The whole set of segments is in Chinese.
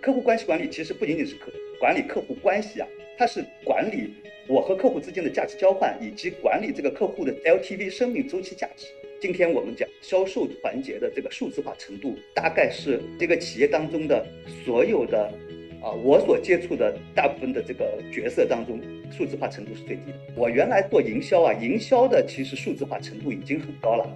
客户关系管理其实不仅仅是客管理客户关系啊，它是管理我和客户之间的价值交换，以及管理这个客户的 LTV 生命周期价值。今天我们讲销售环节的这个数字化程度，大概是这个企业当中的所有的啊，我所接触的大部分的这个角色当中，数字化程度是最低的。我原来做营销啊，营销的其实数字化程度已经很高了。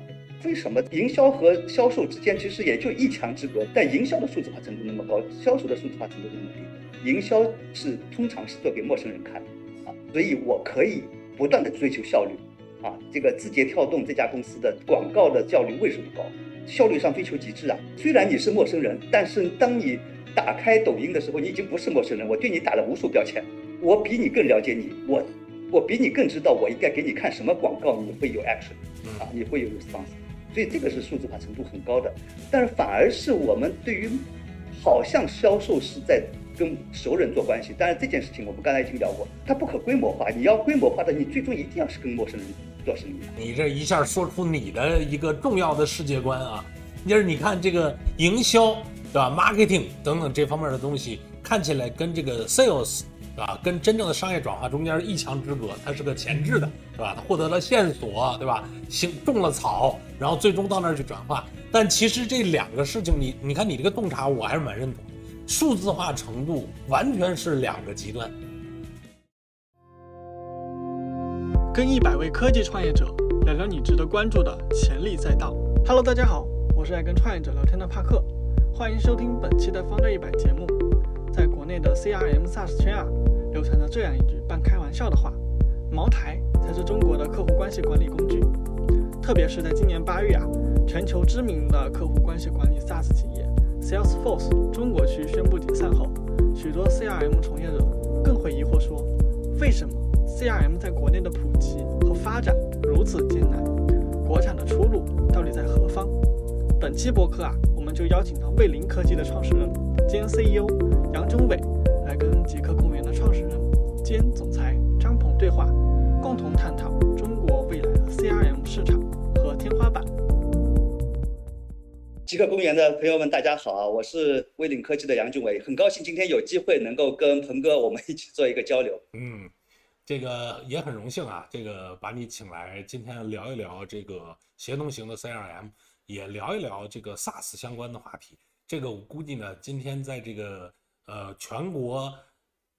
为什么营销和销售之间其实也就一墙之隔？但营销的数字化程度那么高，销售的数字化程度那么低。营销是通常是做给陌生人看的啊，所以我可以不断的追求效率。啊，这个字节跳动这家公司的广告的效率为什么高？效率上追求极致啊！虽然你是陌生人，但是当你打开抖音的时候，你已经不是陌生人。我对你打了无数标签，我比你更了解你，我我比你更知道我应该给你看什么广告，你会有 action，啊，你会有 response。所以这个是数字化程度很高的，但是反而是我们对于，好像销售是在。跟熟人做关系，当然这件事情我们刚才已经聊过，它不可规模化。你要规模化的，你最终一定要是跟陌生人做生意。你这一下说出你的一个重要的世界观啊，就是你看这个营销，对吧？marketing 等等这方面的东西，看起来跟这个 sales，对吧？跟真正的商业转化中间一墙之隔，它是个前置的，对吧？它获得了线索，对吧？行种了草，然后最终到那儿去转化。但其实这两个事情，你你看你这个洞察，我还是蛮认同。数字化程度完全是两个极端。跟一百位科技创业者聊聊你值得关注的潜力赛道。Hello，大家好，我是爱跟创业者聊天的帕克，欢迎收听本期的方队一百节目。国内的 CRM SaaS 圈啊，流传着这样一句半开玩笑的话：茅台才是中国的客户关系管理工具。特别是在今年八月啊，全球知名的客户关系管理 SaaS 企业。Salesforce 中国区宣布解散后，许多 CRM 从业者更会疑惑说：为什么 CRM 在国内的普及和发展如此艰难？国产的出路到底在何方？本期播客啊，我们就邀请到卫林科技的创始人兼 CEO 杨忠伟，来跟极客公园的创始人兼总裁张鹏对话，共同探讨中国未来的 CRM 市场和天花板。极客公园的朋友们，大家好啊！我是威领科技的杨俊伟，很高兴今天有机会能够跟鹏哥我们一起做一个交流。嗯，这个也很荣幸啊，这个把你请来，今天聊一聊这个协同型的 CRM，也聊一聊这个 SaaS 相关的话题。这个我估计呢，今天在这个呃全国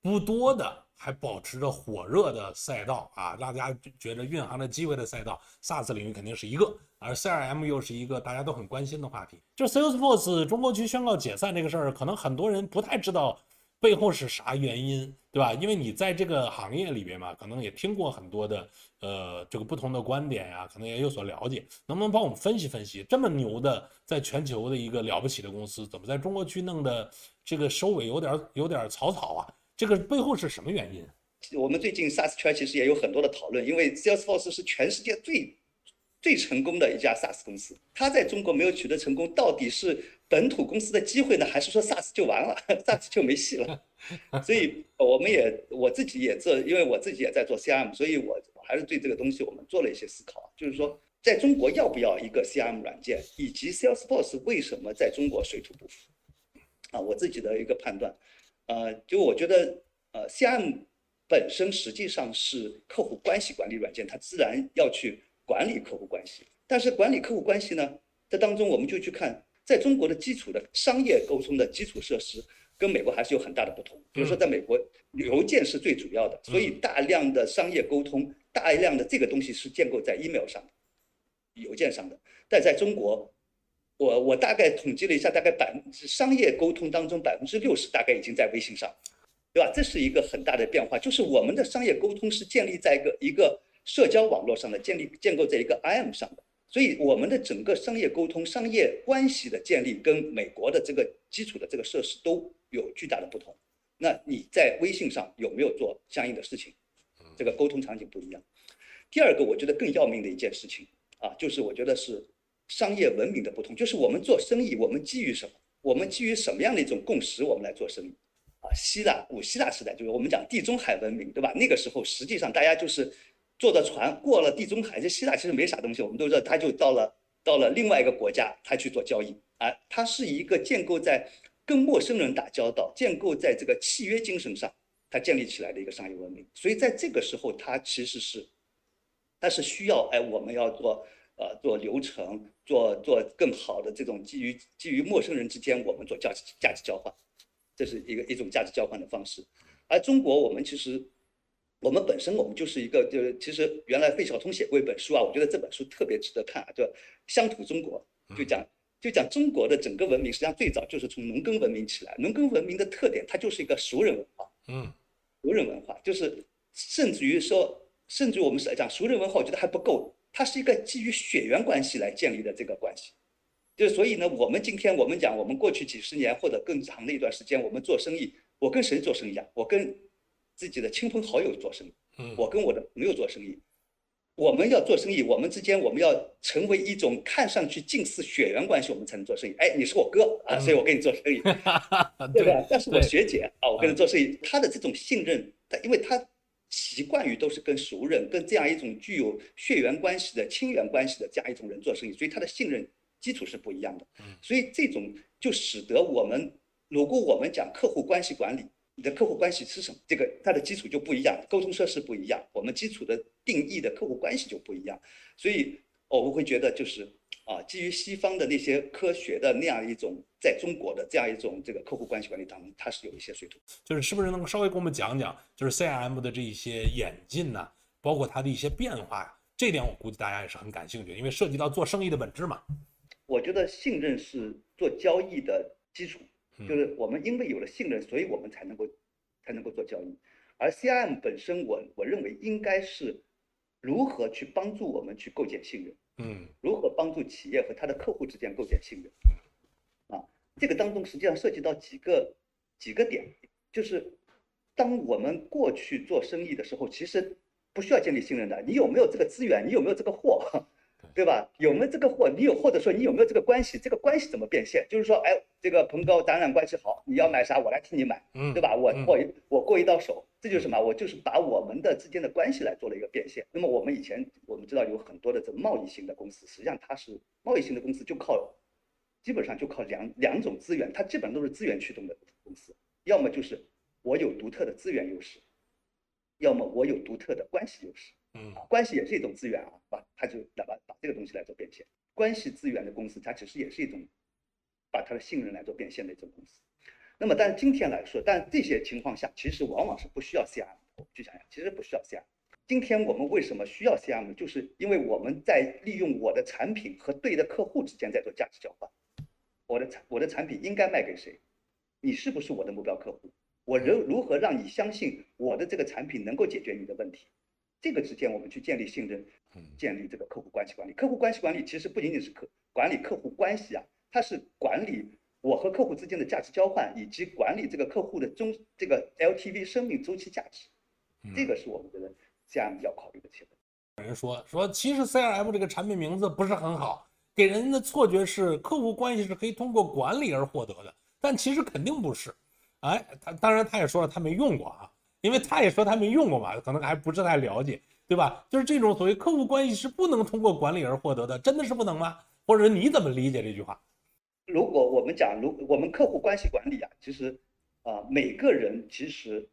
不多的。还保持着火热的赛道啊，大家觉得蕴含着机会的赛道，SaaS 领域肯定是一个，而 CRM 又是一个大家都很关心的话题。就 Salesforce 中国区宣告解散这个事儿，可能很多人不太知道背后是啥原因，对吧？因为你在这个行业里边嘛，可能也听过很多的呃这个不同的观点呀，可能也有所了解。能不能帮我们分析分析，这么牛的在全球的一个了不起的公司，怎么在中国区弄的这个收尾有点有点草草啊？这个背后是什么原因？我们最近 SaaS 圈其实也有很多的讨论，因为 Salesforce 是全世界最最成功的一家 SaaS 公司，它在中国没有取得成功，到底是本土公司的机会呢，还是说 SaaS 就完了，SaaS 就没戏了？所以我们也我自己也做，因为我自己也在做 CRM，所以我还是对这个东西我们做了一些思考，就是说在中国要不要一个 CRM 软件，以及 Salesforce 为什么在中国水土不服？啊，我自己的一个判断。呃，就我觉得，呃，CRM 本身实际上是客户关系管理软件，它自然要去管理客户关系。但是管理客户关系呢，这当中我们就去看，在中国的基础的商业沟通的基础设施，跟美国还是有很大的不同。比如说，在美国，邮件是最主要的，所以大量的商业沟通，大量的这个东西是建构在 email 上的，邮件上的。但在中国，我我大概统计了一下，大概百分之商业沟通当中百分之六十大概已经在微信上，对吧？这是一个很大的变化，就是我们的商业沟通是建立在一个一个社交网络上的，建立建构在一个 IM 上的，所以我们的整个商业沟通、商业关系的建立跟美国的这个基础的这个设施都有巨大的不同。那你在微信上有没有做相应的事情？这个沟通场景不一样。第二个，我觉得更要命的一件事情啊，就是我觉得是。商业文明的不同，就是我们做生意，我们基于什么？我们基于什么样的一种共识，我们来做生意？啊，希腊古希腊时代，就是我们讲地中海文明，对吧？那个时候实际上大家就是坐着船过了地中海，这希腊其实没啥东西，我们都知道，他就到了到了另外一个国家，他去做交易啊，它是一个建构在跟陌生人打交道，建构在这个契约精神上，它建立起来的一个商业文明。所以在这个时候，它其实是，它是需要哎，我们要做呃做流程，做做更好的这种基于基于陌生人之间，我们做价值价值交换，这是一个一种价值交换的方式。而中国，我们其实。我们本身我们就是一个，就是其实原来费孝通写过一本书啊，我觉得这本书特别值得看啊，叫《乡土中国》，就讲就讲中国的整个文明，实际上最早就是从农耕文明起来。农耕文明的特点，它就是一个熟人文化，嗯，熟人文化就是甚至于说，甚至于我们是来讲熟人文化，我觉得还不够，它是一个基于血缘关系来建立的这个关系。就所以呢，我们今天我们讲，我们过去几十年或者更长的一段时间，我们做生意，我跟谁做生意啊？我跟自己的亲朋好友做生意，嗯，我跟我的朋友做生意，我们要做生意，我们之间我们要成为一种看上去近似血缘关系，我们才能做生意。哎，你是我哥啊，所以我跟你做生意，对吧？但是我学姐啊，我跟她做生意，她的这种信任，她因为她习惯于都是跟熟人、跟这样一种具有血缘关系的亲缘关系的这样一种人做生意，所以她的信任基础是不一样的。所以这种就使得我们，如果我们讲客户关系管理。你的客户关系是什么？这个它的基础就不一样，沟通设施不一样，我们基础的定义的客户关系就不一样。所以我们会觉得，就是啊，基于西方的那些科学的那样一种，在中国的这样一种这个客户关系管理当中，它是有一些水土。就是是不是能够稍微给我们讲讲，就是 CRM 的这一些演进呢？包括它的一些变化呀？这点我估计大家也是很感兴趣，因为涉及到做生意的本质嘛。我觉得信任是做交易的基础。就是我们因为有了信任，所以我们才能够才能够做交易。而 CRM 本身，我我认为应该是如何去帮助我们去构建信任，嗯，如何帮助企业和他的客户之间构建信任。啊，这个当中实际上涉及到几个几个点，就是当我们过去做生意的时候，其实不需要建立信任的。你有没有这个资源？你有没有这个货？对吧？有没有这个货？你有，或者说你有没有这个关系？这个关系怎么变现？就是说，哎，这个彭高咱俩关系好，你要买啥，我来替你买，嗯，对吧？我过一我过一道手，这就是什么？我就是把我们的之间的关系来做了一个变现。那么我们以前我们知道有很多的这贸易型的公司，实际上它是贸易型的公司，就靠基本上就靠两两种资源，它基本上都是资源驱动的公司，要么就是我有独特的资源优势，要么我有独特的关系优势。嗯，关系也是一种资源啊，把它就把把这个东西来做变现。关系资源的公司，它其实也是一种把它的信任来做变现的一种公司。那么，但今天来说，但这些情况下，其实往往是不需要 CRM。去想想，其实不需要 CRM。今天我们为什么需要 CRM？就是因为我们在利用我的产品和对的客户之间在做价值交换。我的产我的产品应该卖给谁？你是不是我的目标客户？我如如何让你相信我的这个产品能够解决你的问题？这个之间，我们去建立信任，建立这个客户关系管理。客户关系管理其实不仅仅是客管理客户关系啊，它是管理我和客户之间的价值交换，以及管理这个客户的中这个 LTV 生命周期价值。这个是我们觉得这样要考虑的题。有人说说，其实 CRM 这个产品名字不是很好，给人的错觉是客户关系是可以通过管理而获得的，但其实肯定不是。哎，他当然他也说了，他没用过啊。因为他也说他没用过嘛，可能还不是太了解，对吧？就是这种所谓客户关系是不能通过管理而获得的，真的是不能吗？或者你怎么理解这句话？如果我们讲，如我们客户关系管理啊，其实啊，每个人其实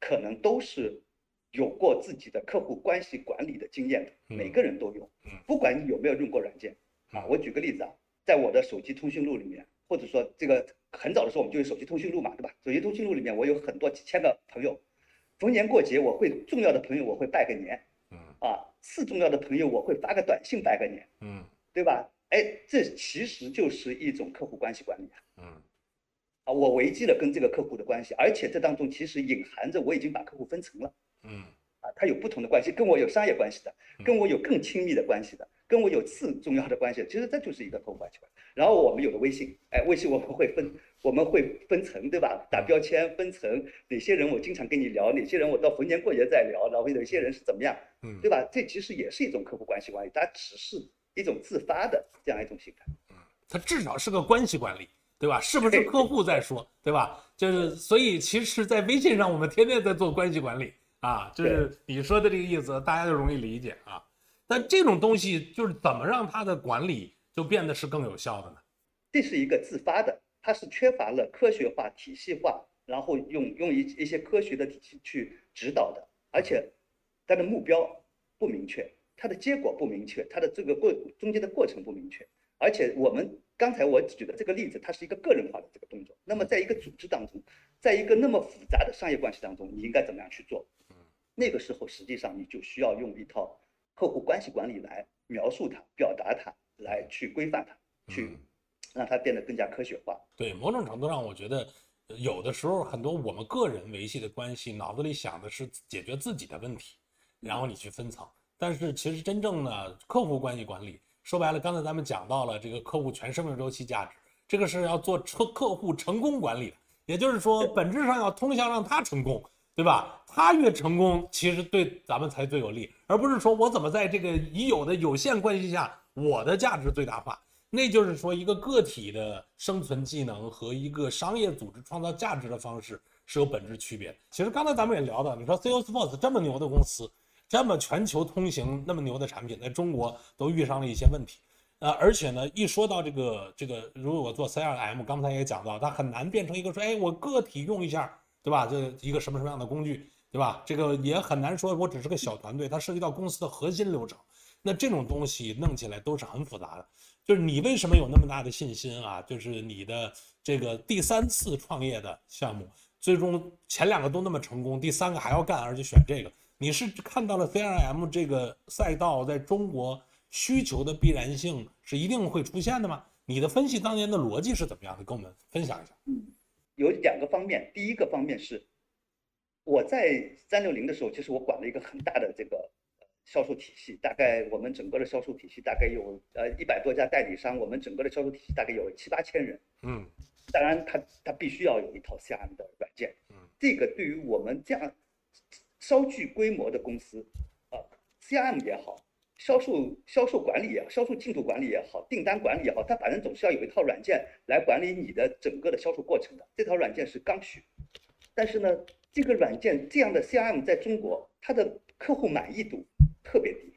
可能都是有过自己的客户关系管理的经验的，每个人都有，不管你有没有用过软件啊。我举个例子啊，在我的手机通讯录里面，或者说这个很早的时候我们就有手机通讯录嘛，对吧？手机通讯录里面我有很多几千个朋友。逢年过节，我会重要的朋友我会拜个年，嗯。啊，是重要的朋友我会发个短信拜个年，嗯，对吧？哎，这其实就是一种客户关系管理啊，嗯，啊，我维系了跟这个客户的关系，而且这当中其实隐含着我已经把客户分层了，嗯，啊，他有不同的关系，跟我有商业关系的，跟我有更亲密的关系的，跟我有次重要的关系，其实这就是一个客户关系管理。然后我们有了微信，哎，微信我们会分。我们会分层，对吧？打标签分层，哪些人我经常跟你聊，哪些人我到逢年过节再聊，然后有些人是怎么样，嗯，对吧？这其实也是一种客户关系管理，它只是一种自发的这样一种形态，嗯，它至少是个关系管理，对吧？是不是客户在说，对吧？就是所以，其实，在微信上我们天天在做关系管理啊，就是你说的这个意思，大家就容易理解啊。但这种东西就是怎么让它的管理就变得是更有效的呢？这是一个自发的。它是缺乏了科学化、体系化，然后用用一一些科学的体系去指导的，而且它的目标不明确，它的结果不明确，它的这个过中间的过程不明确，而且我们刚才我举的这个例子，它是一个个人化的这个动作。那么在一个组织当中，在一个那么复杂的商业关系当中，你应该怎么样去做？那个时候实际上你就需要用一套客户关系管理来描述它、表达它，来去规范它，去让它变得更加科学化。对，某种程度上，我觉得有的时候很多我们个人维系的关系，脑子里想的是解决自己的问题，然后你去分层。但是其实真正的客户关系管理，说白了，刚才咱们讲到了这个客户全生命周期价值，这个是要做客客户成功管理的，也就是说，本质上要通向让他成功。对吧？他越成功，其实对咱们才最有利，而不是说我怎么在这个已有的有限关系下，我的价值最大化。那就是说，一个个体的生存技能和一个商业组织创造价值的方式是有本质区别。其实刚才咱们也聊到，你说 Salesforce 这么牛的公司，这么全球通行那么牛的产品，在中国都遇上了一些问题。呃，而且呢，一说到这个这个，如果我做 CRM，刚才也讲到，它很难变成一个说，哎，我个体用一下。对吧？这一个什么什么样的工具，对吧？这个也很难说，我只是个小团队，它涉及到公司的核心流程，那这种东西弄起来都是很复杂的。就是你为什么有那么大的信心啊？就是你的这个第三次创业的项目，最终前两个都那么成功，第三个还要干，而且选这个，你是看到了 CRM 这个赛道在中国需求的必然性是一定会出现的吗？你的分析当年的逻辑是怎么样的？跟我们分享一下。嗯。有两个方面，第一个方面是我在三六零的时候，其实我管了一个很大的这个销售体系，大概我们整个的销售体系大概有呃一百多家代理商，我们整个的销售体系大概有七八千人。嗯，当然，他他必须要有一套 CRM 的软件。嗯，这个对于我们这样稍具规模的公司，啊，CRM 也好。销售销售管理也好，销售进度管理也好，订单管理也好，它反正总是要有一套软件来管理你的整个的销售过程的。这套软件是刚需，但是呢，这个软件这样的 CRM 在中国，它的客户满意度特别低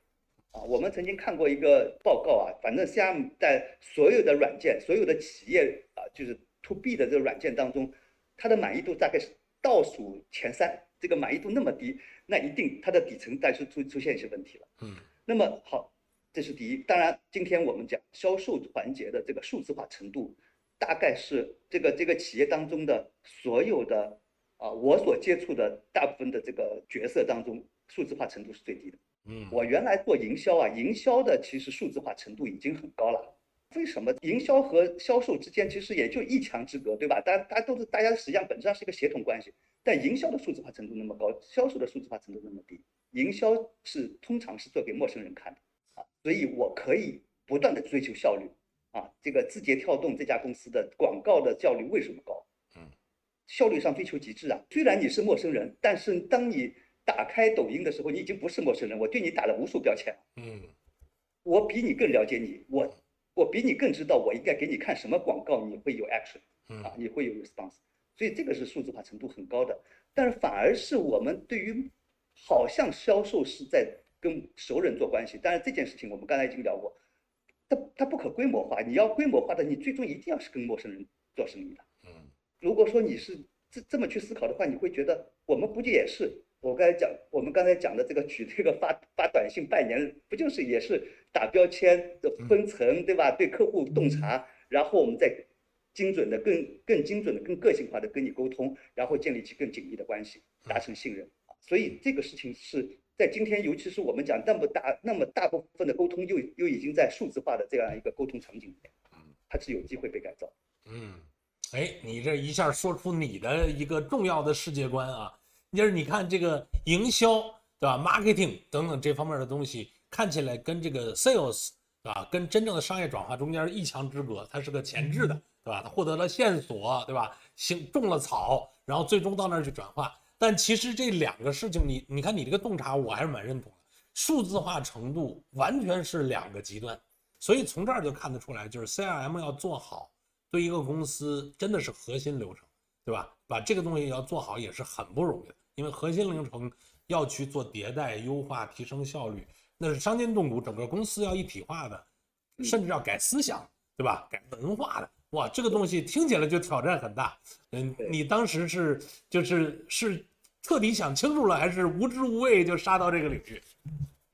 啊。我们曾经看过一个报告啊，反正 CRM 在所有的软件、所有的企业啊，就是 To B 的这个软件当中，它的满意度大概是倒数前三。这个满意度那么低，那一定它的底层在出出出现一些问题了。嗯。那么好，这是第一。当然，今天我们讲销售环节的这个数字化程度，大概是这个这个企业当中的所有的啊，我所接触的大部分的这个角色当中，数字化程度是最低的。嗯，我原来做营销啊，营销的其实数字化程度已经很高了。为什么营销和销售之间其实也就一墙之隔，对吧？大家大家都是大家实际上本质上是一个协同关系，但营销的数字化程度那么高，销售的数字化程度那么低。营销是通常是做给陌生人看的啊，所以我可以不断的追求效率啊。这个字节跳动这家公司的广告的效率为什么高？嗯，效率上追求极致啊。虽然你是陌生人，但是当你打开抖音的时候，你已经不是陌生人，我对你打了无数标签嗯，我比你更了解你，我我比你更知道我应该给你看什么广告，你会有 action 啊，你会有 response。所以这个是数字化程度很高的，但是反而是我们对于好像销售是在跟熟人做关系，但是这件事情我们刚才已经聊过，它它不可规模化。你要规模化的，你最终一定要是跟陌生人做生意的。嗯，如果说你是这这么去思考的话，你会觉得我们不就也是我刚才讲，我们刚才讲的这个举这个发发短信拜年，不就是也是打标签的分层对吧？对客户洞察，然后我们再精准的、更更精准的、更个性化的跟你沟通，然后建立起更紧密的关系，达成信任。所以这个事情是在今天，尤其是我们讲那么大、那么大部分的沟通，又又已经在数字化的这样一个沟通场景里面，它是有机会被改造。嗯，哎，你这一下说出你的一个重要的世界观啊，就是你看这个营销对吧，marketing 等等这方面的东西，看起来跟这个 sales 对吧，跟真正的商业转化中间一墙之隔，它是个前置的。对吧？他获得了线索对吧？行种了草，然后最终到那儿去转化。但其实这两个事情，你你看你这个洞察，我还是蛮认同的。数字化程度完全是两个极端，所以从这儿就看得出来，就是 CRM 要做好，对一个公司真的是核心流程，对吧？把这个东西要做好也是很不容易的，因为核心流程要去做迭代、优化、提升效率，那是伤筋动骨，整个公司要一体化的，甚至要改思想，对吧？改文化的。哇，这个东西听起来就挑战很大。嗯，你当时是就是是彻底想清楚了，还是无知无畏就杀到这个领域？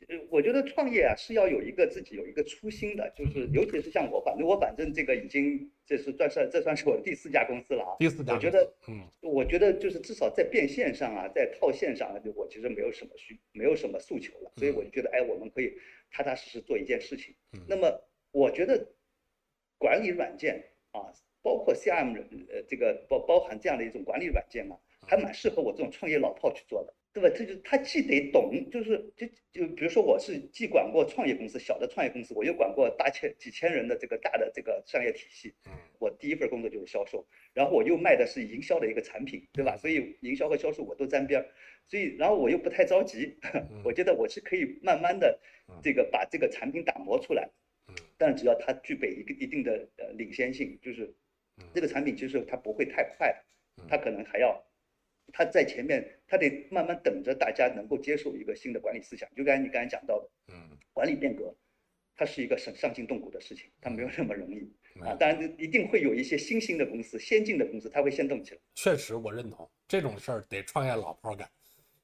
呃，我觉得创业啊是要有一个自己有一个初心的，就是尤其是像我，反正我反正这个已经这是算是这算是我的第四家公司了啊。第四家，我觉得，嗯，我觉得就是至少在变现上啊，在套现上，就我其实没有什么需没有什么诉求了，所以我就觉得，哎，我们可以踏踏实实做一件事情。那么我觉得管理软件啊，包括 CRM 呃这个包包含这样的一种管理软件嘛，还蛮适合我这种创业老炮去做的。对吧？这就他既得懂，就是就就比如说我是既管过创业公司小的创业公司，我又管过大千几千人的这个大的这个商业体系。嗯，我第一份工作就是销售，然后我又卖的是营销的一个产品，对吧？所以营销和销售我都沾边儿，所以然后我又不太着急，我觉得我是可以慢慢的这个把这个产品打磨出来。嗯，但只要它具备一个一定的呃领先性，就是这个产品其实它不会太快，它可能还要。它在前面，它得慢慢等着大家能够接受一个新的管理思想。就刚才你刚才讲到的，嗯，管理变革，它是一个很伤筋动骨的事情，它没有那么容易啊。当然，一定会有一些新兴的公司、先进的公司，它会先动起来。确实，我认同这种事儿得创业老炮干，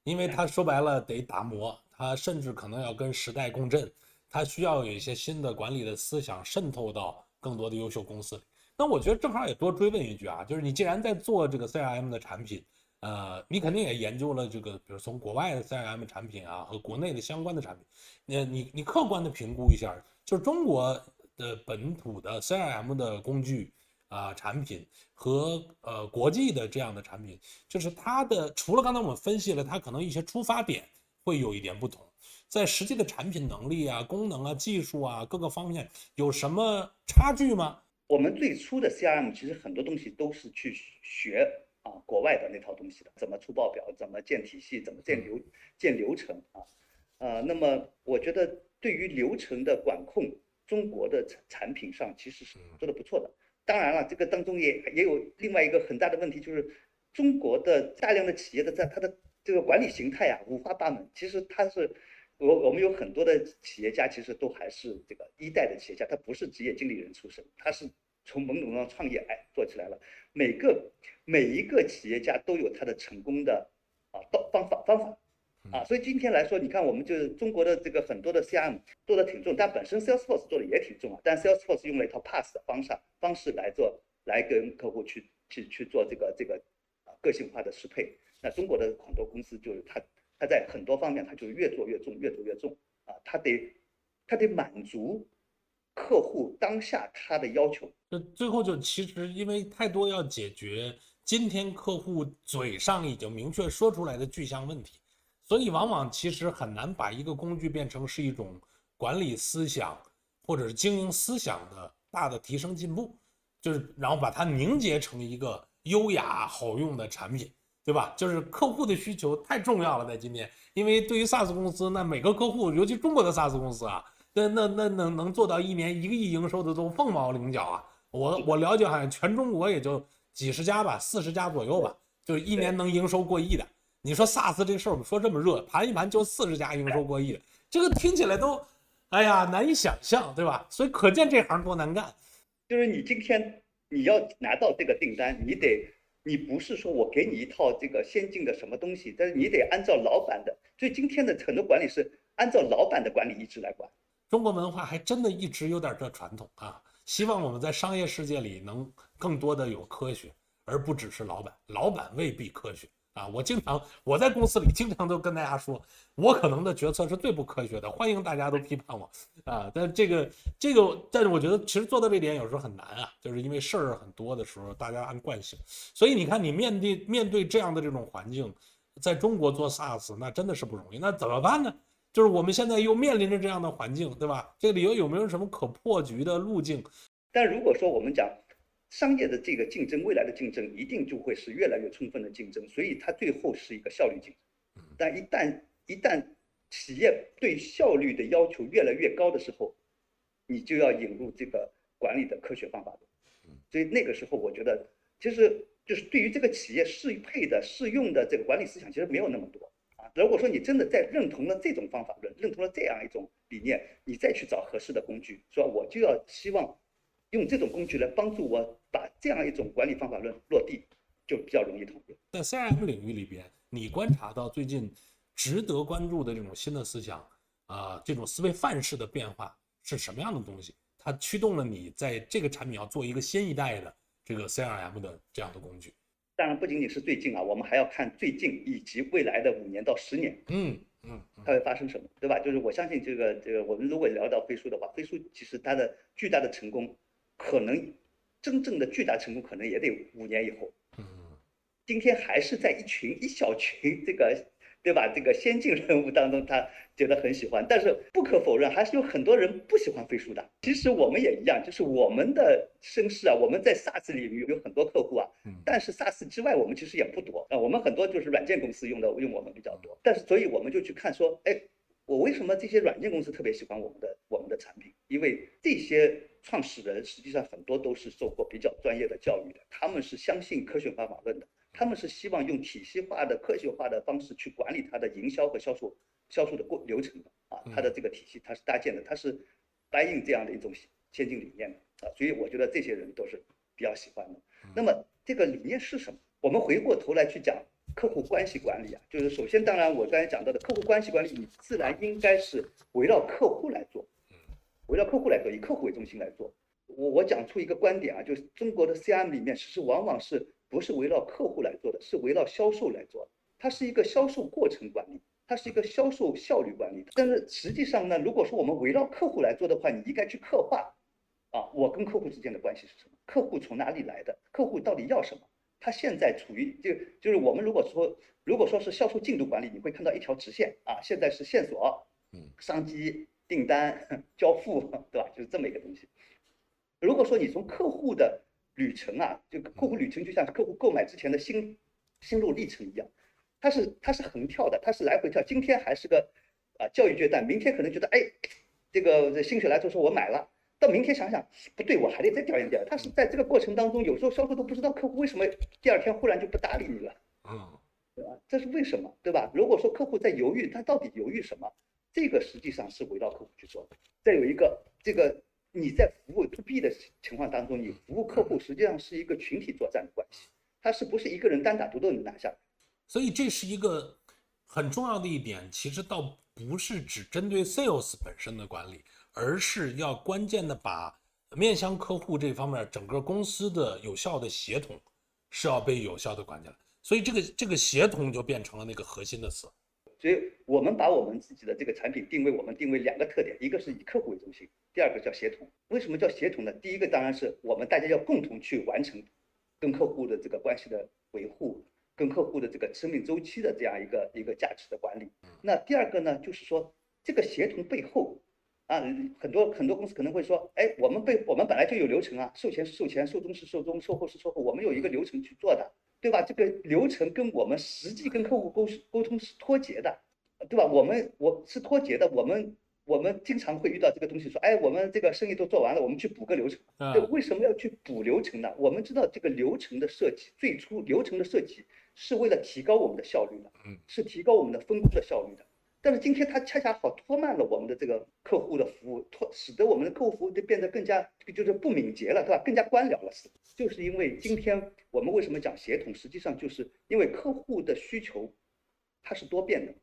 因为 他说白了得打磨，他甚至可能要跟时代共振，他需要有一些新的管理的思想渗透到更多的优秀公司里。那我觉得正好也多追问一句啊，就是你既然在做这个 CRM 的产品。呃，你肯定也研究了这个，比如从国外的 CRM 产品啊和国内的相关的产品，那你你客观的评估一下，就是中国的本土的 CRM 的工具啊产品和呃国际的这样的产品，就是它的除了刚才我们分析了，它可能一些出发点会有一点不同，在实际的产品能力啊、功能啊、技术啊各个方面有什么差距吗？我们最初的 CRM 其实很多东西都是去学。啊，国外的那套东西的，怎么出报表，怎么建体系，怎么建流建流程啊？呃，那么我觉得对于流程的管控，中国的产产品上其实是做的不错的。当然了，这个当中也也有另外一个很大的问题，就是中国的大量的企业的在它的这个管理形态啊，五花八门。其实它是，我我们有很多的企业家，其实都还是这个一代的企业家，他不是职业经理人出身，他是。从某种程度上创业，哎，做起来了。每个每一个企业家都有他的成功的啊道方法方法啊。所以今天来说，你看我们就是中国的这个很多的 CRM 做的挺重，但本身 Salesforce 做的也挺重啊。但 Salesforce 用了一套 Pass 的方式方式来做，来跟客户去去去做这个这个啊个性化的适配。那中国的很多公司就是它它在很多方面它就越做越重，越做越重啊。它得它得满足。客户当下他的要求，就最后就其实因为太多要解决今天客户嘴上已经明确说出来的具象问题，所以往往其实很难把一个工具变成是一种管理思想或者是经营思想的大的提升进步，就是然后把它凝结成一个优雅好用的产品，对吧？就是客户的需求太重要了，在今天，因为对于 SaaS 公司，那每个客户，尤其中国的 SaaS 公司啊。那那那能能做到一年一个亿营收的都凤毛麟角啊！我我了解好像全中国也就几十家吧，四十家左右吧，就一年能营收过亿的。你说 SaaS 这事儿，我们说这么热，盘一盘就四十家营收过亿的，这个听起来都，哎呀难以想象，对吧？所以可见这行多难干。就是你今天你要拿到这个订单，你得你不是说我给你一套这个先进的什么东西，但是你得按照老板的。所以今天的很多管理是按照老板的管理意志来管。中国文化还真的一直有点这传统啊！希望我们在商业世界里能更多的有科学，而不只是老板。老板未必科学啊！我经常我在公司里经常都跟大家说，我可能的决策是最不科学的，欢迎大家都批判我啊！但这个这个，但是我觉得其实做到这点有时候很难啊，就是因为事儿很多的时候，大家按惯性。所以你看，你面对面对这样的这种环境，在中国做 SaaS 那真的是不容易，那怎么办呢？就是我们现在又面临着这样的环境，对吧？这个里头有没有什么可破局的路径？但如果说我们讲商业的这个竞争，未来的竞争一定就会是越来越充分的竞争，所以它最后是一个效率竞争。但一旦一旦企业对效率的要求越来越高的时候，你就要引入这个管理的科学方法论所以那个时候，我觉得其实就是对于这个企业适配的、适用的这个管理思想，其实没有那么多啊。如果说你真的在认同了这种方法论，认同了这样一种理念，你再去找合适的工具，说我就要希望用这种工具来帮助我把这样一种管理方法论落地，就比较容易讨论。在 CRM 领域里边，你观察到最近值得关注的这种新的思想啊、这种思维范式的变化是什么样的东西？它驱动了你在这个产品要做一个新一代的这个 CRM 的这样的工具。当然，不仅仅是最近啊，我们还要看最近以及未来的五年到十年。嗯嗯嗯它会发生什么，对吧？就是我相信这个这个，我们如果聊到飞书的话，飞书其实它的巨大的成功，可能真正的巨大成功可能也得五年以后。嗯今天还是在一群一小群这个，对吧？这个先进人物当中，他觉得很喜欢，但是不可否认，还是有很多人不喜欢飞书的。其实我们也一样，就是我们的身世啊，我们在 SaaS 领域有很多客户啊，嗯但是 SaaS 之外，我们其实也不多啊。我们很多就是软件公司用的用我们比较多，但是所以我们就去看说，哎，我为什么这些软件公司特别喜欢我们的我们的产品？因为这些创始人实际上很多都是受过比较专业的教育的，他们是相信科学方法论的，他们是希望用体系化的、科学化的方式去管理他的营销和销售销售的过流程的啊，它的这个体系它是搭建的，它是 buy in 这样的一种先进理念的啊，所以我觉得这些人都是比较喜欢的。那么这个理念是什么？我们回过头来去讲客户关系管理啊，就是首先，当然我刚才讲到的客户关系管理，你自然应该是围绕客户来做，围绕客户来做，以客户为中心来做。我我讲出一个观点啊，就是中国的 CRM 里面，其实往往是不是围绕客户来做的，是围绕销售来做，它是一个销售过程管理。它是一个销售效率管理，但是实际上呢，如果说我们围绕客户来做的话，你应该去刻画，啊，我跟客户之间的关系是什么？客户从哪里来的？客户到底要什么？他现在处于就就是我们如果说如果说是销售进度管理，你会看到一条直线啊，现在是线索，嗯，商机、订单、交付，对吧？就是这么一个东西。如果说你从客户的旅程啊，就客户旅程就像客户购买之前的心心路历程一样，它是它是横跳的，它是来回跳。今天还是个啊教育阶段，明天可能觉得哎，这个心血来潮说我买了。到明天想想不对，我还得再调研调研。他是在这个过程当中，有时候销售都不知道客户为什么第二天忽然就不搭理你了，啊对吧？这是为什么，对吧？如果说客户在犹豫，他到底犹豫什么？这个实际上是围绕客户去做的。再有一个，这个你在服务 to B 的情况当中，你服务客户实际上是一个群体作战的关系，它是不是一个人单打独斗能拿下来？所以这是一个很重要的一点，其实倒不是只针对 sales 本身的管理，而是要关键的把面向客户这方面整个公司的有效的协同是要被有效的管起来。所以这个这个协同就变成了那个核心的词。所以我们把我们自己的这个产品定位，我们定位两个特点，一个是以客户为中心，第二个叫协同。为什么叫协同呢？第一个当然是我们大家要共同去完成跟客户的这个关系的维护，跟客户的这个生命周期的这样一个一个价值的管理。那第二个呢，就是说这个协同背后。啊，很多很多公司可能会说，哎，我们被我们本来就有流程啊，售前是售前，售中是售中，售后是售后，我们有一个流程去做的，对吧？这个流程跟我们实际跟客户沟沟通是脱节的，对吧？我们我是脱节的，我们我们经常会遇到这个东西，说，哎，我们这个生意都做完了，我们去补个流程。啊对，为什么要去补流程呢？我们知道这个流程的设计，最初流程的设计是为了提高我们的效率的，嗯，是提高我们的分工的效率的。但是今天它恰恰好拖慢了我们的这个客户的服务，拖使得我们的客户服务就变得更加就是不敏捷了，对吧？更加官僚了，是就是因为今天我们为什么讲协同，实际上就是因为客户的需求它是多变的，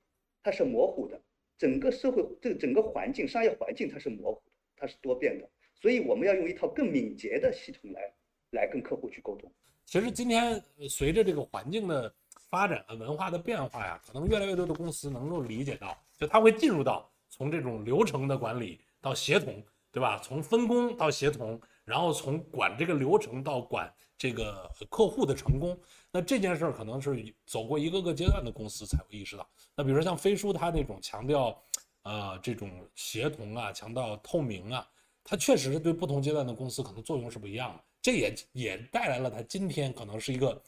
它是模糊的，整个社会这个整个环境商业环境它是模糊的，它是多变的，所以我们要用一套更敏捷的系统来来跟客户去沟通。其实今天随着这个环境的发展和、文化的变化呀，可能越来越多的公司能够理解到，就它会进入到从这种流程的管理到协同，对吧？从分工到协同，然后从管这个流程到管这个客户的成功。那这件事儿可能是走过一个个阶段的公司才会意识到。那比如说像飞书，它那种强调呃这种协同啊，强调透明啊，它确实是对不同阶段的公司可能作用是不一样的。这也也带来了它今天可能是一个，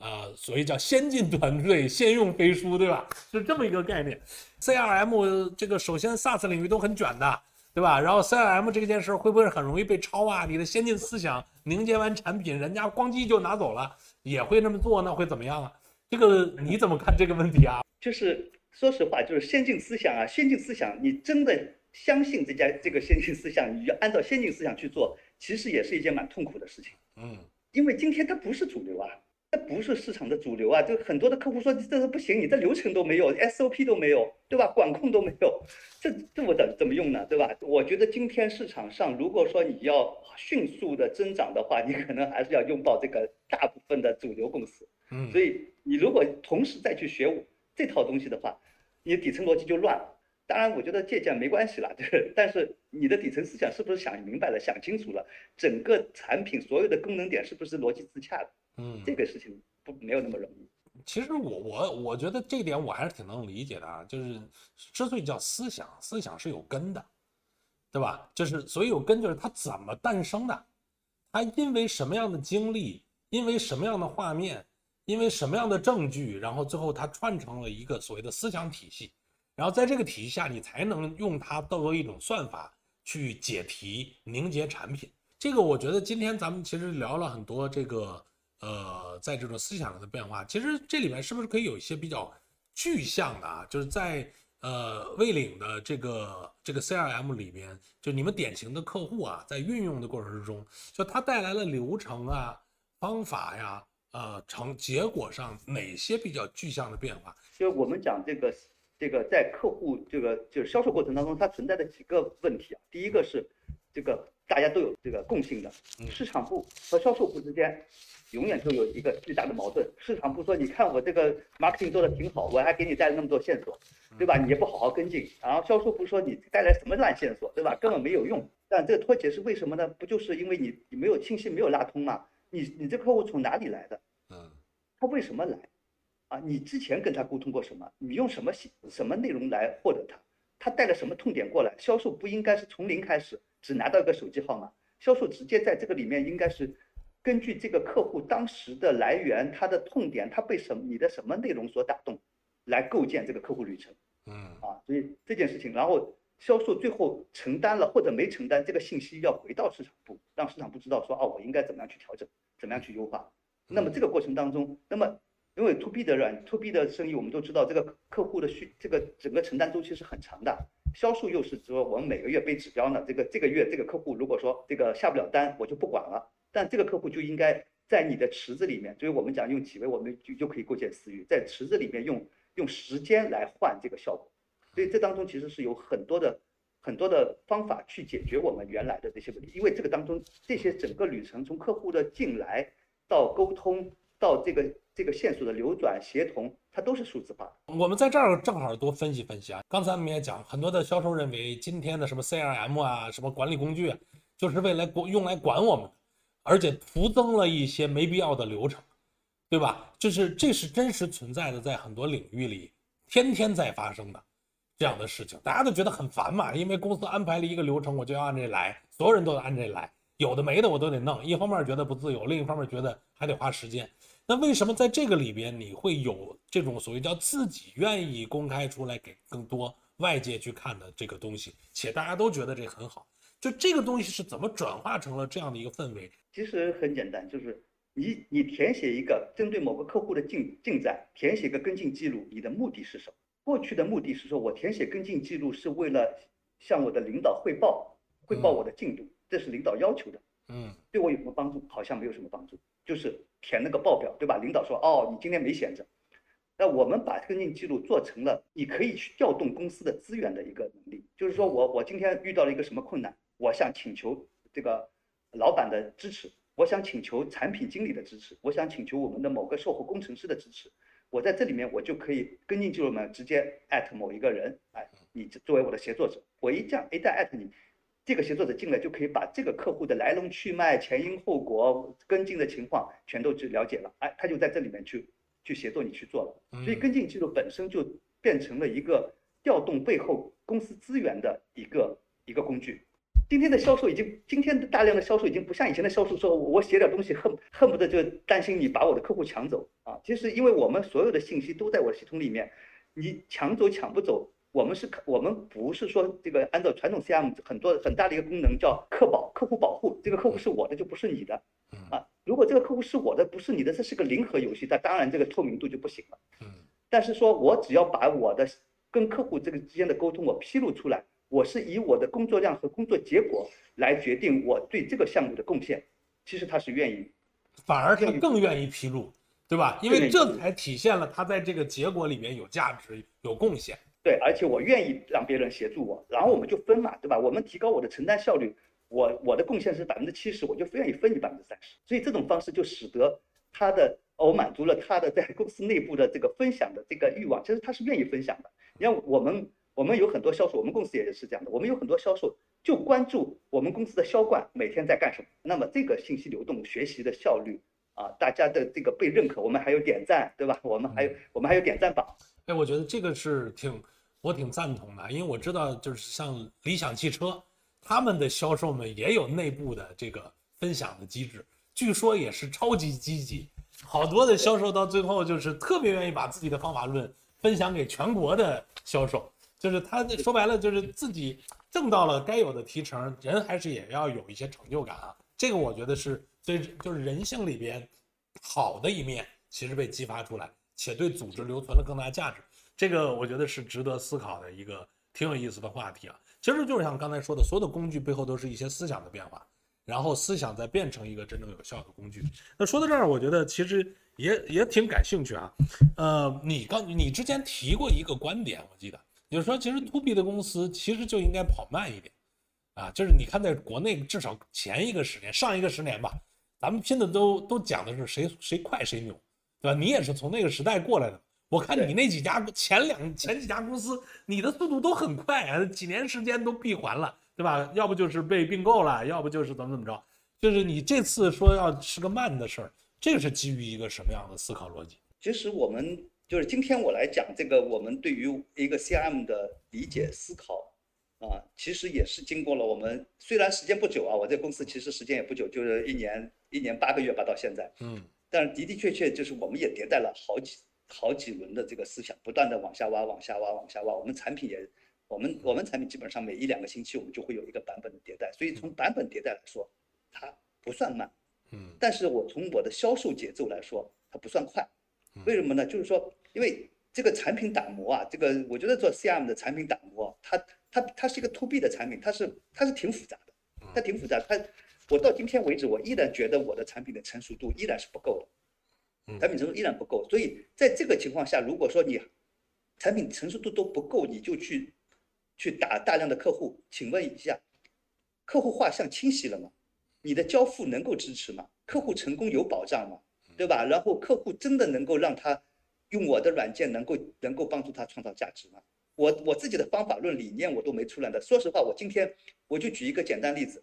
呃，所谓叫先进团队 先用飞书，对吧？是这么一个概念。CRM 这个首先 SaaS 领域都很卷的，对吧？然后 CRM 这件事儿会不会很容易被抄啊？你的先进思想凝结完产品，人家咣叽就拿走了，也会那么做，那会怎么样啊？这个你怎么看这个问题啊？就是说实话，就是先进思想啊，先进思想，你真的相信这家这个先进思想，你就按照先进思想去做，其实也是一件蛮痛苦的事情。嗯，因为今天它不是主流啊，它不是市场的主流啊。就很多的客户说这个不行，你这流程都没有，SOP 都没有，对吧？管控都没有，这这我怎怎么用呢？对吧？我觉得今天市场上，如果说你要迅速的增长的话，你可能还是要拥抱这个大部分的主流公司。嗯，所以你如果同时再去学这套东西的话，你底层逻辑就乱了。当然，我觉得借鉴没关系啦，对。但是你的底层思想是不是想明白了、想清楚了，整个产品所有的功能点是不是逻辑自洽的？嗯，这个事情不没有那么容易。其实我我我觉得这点我还是挺能理解的啊，就是之所以叫思想，思想是有根的，对吧？就是所以有根就是它怎么诞生的，它因为什么样的经历，因为什么样的画面，因为什么样的证据，然后最后它串成了一个所谓的思想体系。然后在这个体系下，你才能用它作为一种算法去解题、凝结产品。这个我觉得今天咱们其实聊了很多这个呃，在这种思想上的变化。其实这里面是不是可以有一些比较具象的啊？就是在呃魏领的这个这个 CRM 里边，就你们典型的客户啊，在运用的过程之中，就它带来了流程啊、方法呀、呃成结果上哪些比较具象的变化？就我们讲这个。这个在客户这个就是销售过程当中，它存在的几个问题啊。第一个是，这个大家都有这个共性的，市场部和销售部之间永远都有一个巨大的矛盾。市场部说：“你看我这个 marketing 做的挺好，我还给你带了那么多线索，对吧？你也不好好跟进。”然后销售部说：“你带来什么烂线索，对吧？根本没有用。”但这个脱节是为什么呢？不就是因为你你没有信息没有拉通吗？你你这客户从哪里来的？嗯，他为什么来？啊，你之前跟他沟通过什么？你用什么什么内容来获得他？他带了什么痛点过来？销售不应该是从零开始，只拿到一个手机号码。销售直接在这个里面应该是根据这个客户当时的来源，他的痛点，他被什么你的什么内容所打动，来构建这个客户旅程。嗯，啊，所以这件事情，然后销售最后承担了或者没承担，这个信息要回到市场部，让市场部知道说，哦，我应该怎么样去调整，怎么样去优化。那么这个过程当中，那么。因为 to B 的软 to B 的生意，我们都知道这个客户的需这个整个承担周期是很长的。销售又是说我们每个月背指标呢，这个这个月这个客户如果说这个下不了单，我就不管了。但这个客户就应该在你的池子里面，所以我们讲用几位，我们就就可以构建私域，在池子里面用用时间来换这个效果。所以这当中其实是有很多的很多的方法去解决我们原来的这些问题。因为这个当中这些整个旅程，从客户的进来到沟通到这个。这个线索的流转协同，它都是数字化。我们在这儿正好多分析分析啊。刚才我们也讲，很多的销售认为今天的什么 CRM 啊，什么管理工具，就是为了管用来管我们，而且徒增了一些没必要的流程，对吧？就是这是真实存在的，在很多领域里天天在发生的这样的事情，大家都觉得很烦嘛，因为公司安排了一个流程，我就要按这来，所有人都得按这来，有的没的我都得弄。一方面觉得不自由，另一方面觉得还得花时间。那为什么在这个里边你会有这种所谓叫自己愿意公开出来给更多外界去看的这个东西，且大家都觉得这很好？就这个东西是怎么转化成了这样的一个氛围？其实很简单，就是你你填写一个针对某个客户的进进展，填写个跟进记录，你的目的是什么？过去的目的是说我填写跟进记录是为了向我的领导汇报，汇报我的进度，这是领导要求的。嗯，对我有什么帮助？好像没有什么帮助，就是填那个报表，对吧？领导说，哦，你今天没闲着。那我们把跟进记录做成了，你可以去调动公司的资源的一个能力。就是说我我今天遇到了一个什么困难，我想请求这个老板的支持，我想请求产品经理的支持，我想请求我们的某个售后工程师的支持。我在这里面我就可以跟进记录嘛，直接艾特某一个人，哎，你作为我的协作者，我一这样一旦艾特你。这个协作者进来就可以把这个客户的来龙去脉、前因后果、跟进的情况全都去了解了，哎，他就在这里面去去协作你去做了。所以跟进记录本身就变成了一个调动背后公司资源的一个一个工具。今天的销售已经，今天的大量的销售已经不像以前的销售说，我写点东西恨恨不得就担心你把我的客户抢走啊。其实因为我们所有的信息都在我的系统里面，你抢走抢不走。我们是，我们不是说这个按照传统 CRM 很多很大的一个功能叫客保，客户保护，这个客户是我的就不是你的，啊，如果这个客户是我的不是你的，这是个零和游戏，那当然这个透明度就不行了。嗯，但是说我只要把我的跟客户这个之间的沟通我披露出来，我是以我的工作量和工作结果来决定我对这个项目的贡献。其实他是愿意，反而他更愿意披露，对吧？因为这才体现了他在这个结果里面有价值、有贡献。对，而且我愿意让别人协助我，然后我们就分嘛，对吧？我们提高我的承担效率，我我的贡献是百分之七十，我就愿意分你百分之三十。所以这种方式就使得他的，我满足了他的在公司内部的这个分享的这个欲望，其实他是愿意分享的。你看我们，我们有很多销售，我们公司也是这样的，我们有很多销售就关注我们公司的销冠每天在干什么。那么这个信息流动、学习的效率啊，大家的这个被认可，我们还有点赞，对吧？我们还有我们还有点赞榜。哎，我觉得这个是挺，我挺赞同的，因为我知道，就是像理想汽车，他们的销售们也有内部的这个分享的机制，据说也是超级积极，好多的销售到最后就是特别愿意把自己的方法论分享给全国的销售，就是他说白了就是自己挣到了该有的提成，人还是也要有一些成就感啊，这个我觉得是最就是人性里边好的一面，其实被激发出来。且对组织留存了更大价值，这个我觉得是值得思考的一个挺有意思的话题啊。其实就是像刚才说的，所有的工具背后都是一些思想的变化，然后思想再变成一个真正有效的工具。那说到这儿，我觉得其实也也挺感兴趣啊。呃，你刚你之前提过一个观点，我记得就是说，其实 to B 的公司其实就应该跑慢一点啊。就是你看，在国内至少前一个十年、上一个十年吧，咱们拼的都都讲的是谁谁快谁牛。对吧？你也是从那个时代过来的。我看你那几家前两前几家公司，你的速度都很快啊，几年时间都闭环了，对吧？要不就是被并购了，要不就是怎么怎么着。就是你这次说要是个慢的事儿，这个是基于一个什么样的思考逻辑？其实我们就是今天我来讲这个，我们对于一个 CRM 的理解思考啊，其实也是经过了我们虽然时间不久啊，我这公司其实时间也不久，就是一年一年八个月吧，到现在，嗯。但是的的确确就是我们也迭代了好几好几轮的这个思想，不断的往下挖，往下挖，往下挖。我们产品也，我们我们产品基本上每一两个星期我们就会有一个版本的迭代，所以从版本迭代来说，它不算慢，嗯。但是我从我的销售节奏来说，它不算快，为什么呢？就是说，因为这个产品打磨啊，这个我觉得做 CRM 的产品打磨，它它它是一个 To B 的产品，它是它是挺复杂的，它挺复杂，它。我到今天为止，我依然觉得我的产品的成熟度依然是不够的，产品成熟依然不够。所以在这个情况下，如果说你产品成熟度都不够，你就去去打大量的客户，请问一下，客户画像清晰了吗？你的交付能够支持吗？客户成功有保障吗？对吧？然后客户真的能够让他用我的软件能够能够帮助他创造价值吗？我我自己的方法论理念我都没出来的。说实话，我今天我就举一个简单例子。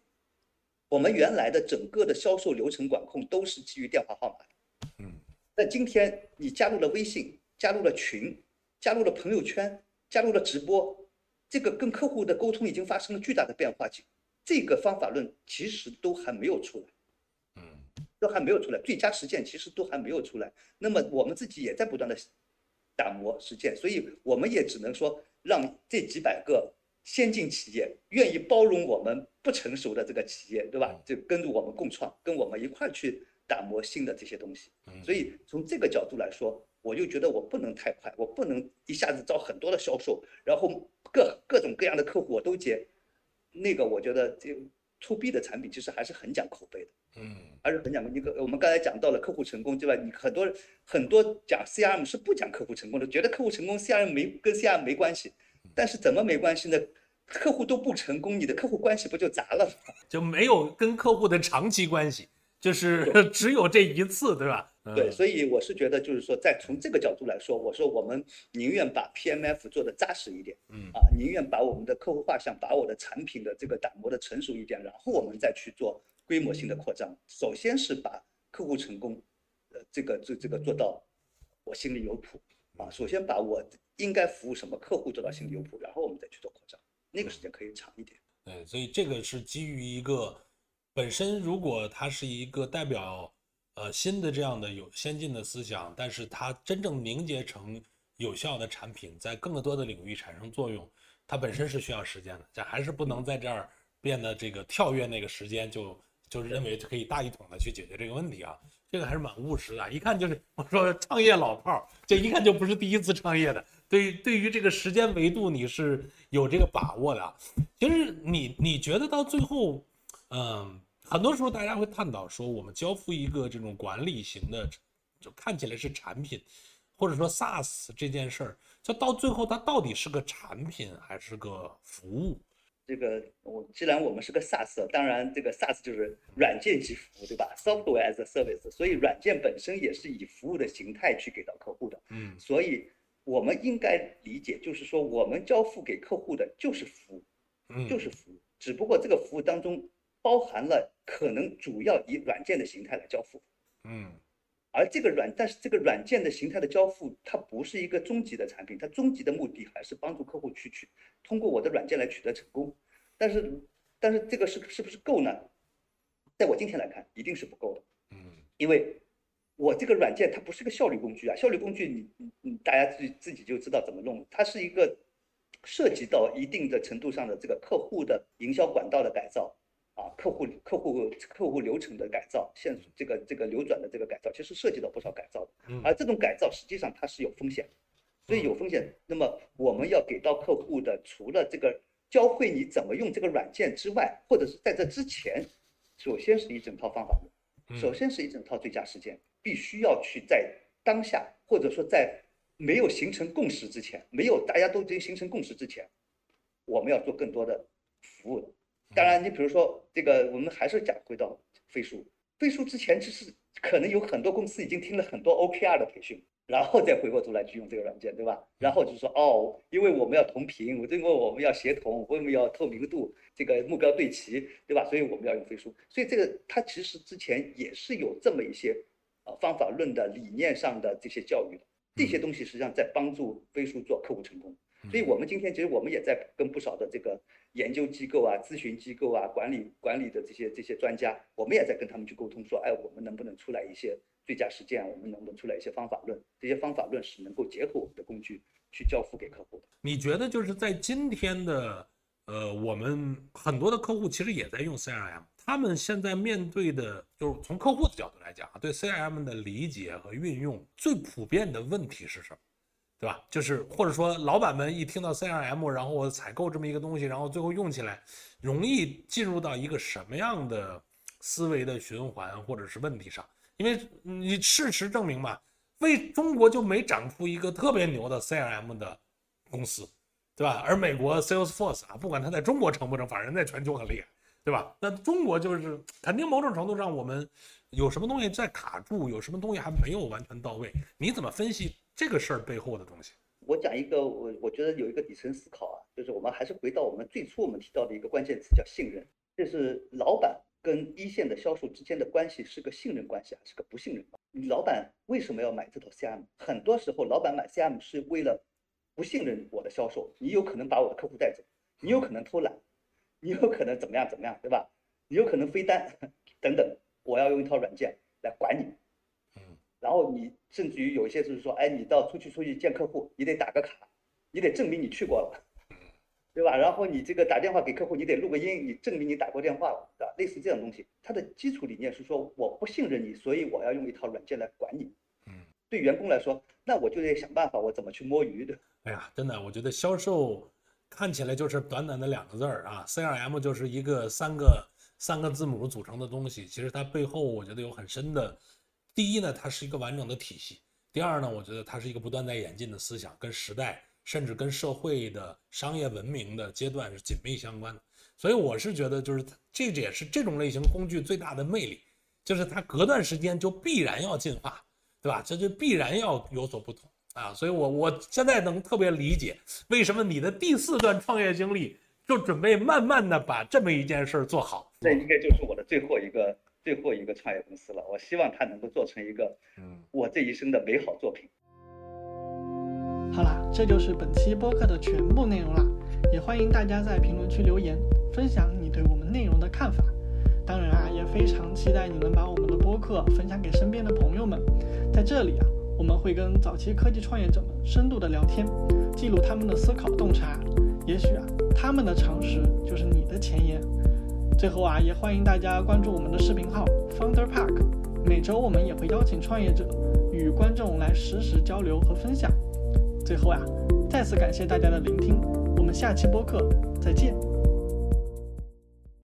我们原来的整个的销售流程管控都是基于电话号码的，嗯，那今天你加入了微信，加入了群，加入了朋友圈，加入了直播，这个跟客户的沟通已经发生了巨大的变化，这个方法论其实都还没有出来，嗯，都还没有出来，最佳实践其实都还没有出来。那么我们自己也在不断的打磨实践，所以我们也只能说让这几百个。先进企业愿意包容我们不成熟的这个企业，对吧？就跟着我们共创，跟我们一块去打磨新的这些东西。所以从这个角度来说，我就觉得我不能太快，我不能一下子招很多的销售，然后各各种各样的客户我都接。那个我觉得这 to B 的产品其实还是很讲口碑的，嗯，还是很讲你个我们刚才讲到了客户成功，对吧？你很多很多讲 CRM 是不讲客户成功的，觉得客户成功 CRM 没跟 CRM 没关系。但是怎么没关系呢？客户都不成功，你的客户关系不就砸了吗？就没有跟客户的长期关系，就是 只有这一次，对吧？对，所以我是觉得，就是说，在从这个角度来说，我说我们宁愿把 PMF 做的扎实一点，嗯啊，宁愿把我们的客户画像、把我的产品的这个打磨的成熟一点，然后我们再去做规模性的扩张。首先是把客户成功，呃，这个这这个做到我心里有谱啊。首先把我。应该服务什么客户做到心里有谱，然后我们再去做扩张，那个时间可以长一点。对，所以这个是基于一个本身，如果它是一个代表呃新的这样的有先进的思想，但是它真正凝结成有效的产品，在更多的领域产生作用，它本身是需要时间的。这还是不能在这儿变得这个跳跃那个时间，就就认为可以大一统的去解决这个问题啊。这个还是蛮务实的，一看就是我说创业老炮儿，这一看就不是第一次创业的。对对于这个时间维度，你是有这个把握的。其实你你觉得到最后，嗯，很多时候大家会探讨说，我们交付一个这种管理型的，就看起来是产品，或者说 SaaS 这件事儿，就到最后它到底是个产品还是个服务？这个我既然我们是个 SaaS，当然这个 SaaS 就是软件及服务，对吧？Software as a service，所以软件本身也是以服务的形态去给到客户的。嗯所以我们应该理解，就是说我们交付给客户的就是服务，嗯，就是服务，只不过这个服务当中包含了可能主要以软件的形态来交付。嗯而这个软，但是这个软件的形态的交付，它不是一个终极的产品，它终极的目的还是帮助客户去取，通过我的软件来取得成功。但是，但是这个是是不是够呢？在我今天来看，一定是不够的，嗯因为我这个软件它不是个效率工具啊，效率工具你你你大家自己自己就知道怎么弄，它是一个涉及到一定的程度上的这个客户的营销管道的改造。啊，客户客户客户流程的改造，线这个这个流转的这个改造，其实涉及到不少改造的。嗯而这种改造实际上它是有风险，所以有风险。那么我们要给到客户的，除了这个教会你怎么用这个软件之外，或者是在这之前，首先是一整套方法论，嗯首先是一整套最佳实践，必须要去在当下，或者说在没有形成共识之前，没有大家都已经形成共识之前，我们要做更多的服务的。当然，你比如说这个，我们还是讲回到飞书。飞书之前就是可能有很多公司已经听了很多 OKR 的培训，然后再回过头来去用这个软件，对吧？然后就说，哦，因为我们要同频，我因为我们要协同，我们要透明度，这个目标对齐，对吧？所以我们要用飞书。所以这个它其实之前也是有这么一些呃方法论的理念上的这些教育的，这些东西实际上在帮助飞书做客户成功。所以我们今天其实我们也在跟不少的这个研究机构啊、咨询机构啊、管理管理的这些这些专家，我们也在跟他们去沟通，说，哎，我们能不能出来一些最佳实践？我们能不能出来一些方法论？这些方法论是能够结合我们的工具去交付给客户的。你觉得就是在今天的呃，我们很多的客户其实也在用 CRM，他们现在面对的就是从客户的角度来讲啊，对 CRM 的理解和运用最普遍的问题是什么？对吧？就是或者说老板们一听到 CRM，然后我采购这么一个东西，然后最后用起来，容易进入到一个什么样的思维的循环或者是问题上？因为你事实证明嘛，为中国就没长出一个特别牛的 CRM 的公司，对吧？而美国 Salesforce 啊，不管它在中国成不成，反正在全球很厉害，对吧？那中国就是肯定某种程度上我们有什么东西在卡住，有什么东西还没有完全到位，你怎么分析这个事儿背后的东西？我讲一个，我我觉得有一个底层思考啊，就是我们还是回到我们最初我们提到的一个关键词叫信任，就是老板跟一线的销售之间的关系是个信任关系还是个不信任关系？老板为什么要买这套 CM？很多时候老板买 CM 是为了不信任我的销售，你有可能把我的客户带走，你有可能偷懒，你有可能怎么样怎么样，对吧？你有可能飞单等等，我要用一套软件来管你。嗯然后你甚至于有一些就是说，哎，你到出去出去见客户，你得打个卡，你得证明你去过了，对吧？然后你这个打电话给客户，你得录个音，你证明你打过电话了，对吧？类似这种东西，它的基础理念是说，我不信任你，所以我要用一套软件来管你。嗯，对员工来说，那我就得想办法，我怎么去摸鱼的。哎呀，真的，我觉得销售看起来就是短短的两个字儿啊，CRM 就是一个三个三个字母组成的东西，其实它背后我觉得有很深的。第一呢，它是一个完整的体系；第二呢，我觉得它是一个不断在演进的思想，跟时代甚至跟社会的商业文明的阶段是紧密相关的。所以我是觉得，就是这也是这种类型工具最大的魅力，就是它隔段时间就必然要进化，对吧？这就必然要有所不同啊！所以我我现在能特别理解为什么你的第四段创业经历就准备慢慢的把这么一件事儿做好。这应该就是我的最后一个最后一个创业公司了。我希望它能够做成一个嗯，我这一生的美好作品。好啦，这就是本期播客的全部内容啦，也欢迎大家在评论区留言，分享你对我们内容的看法。当然啊，也非常期待你能把我们的播客分享给身边的朋友们。在这里啊，我们会跟早期科技创业者们深度的聊天，记录他们的思考洞察。也许啊，他们的常识就是你的前沿。最后啊，也欢迎大家关注我们的视频号 Founder Park，每周我们也会邀请创业者与观众来实时交流和分享。最后啊，再次感谢大家的聆听，我们下期播客再见。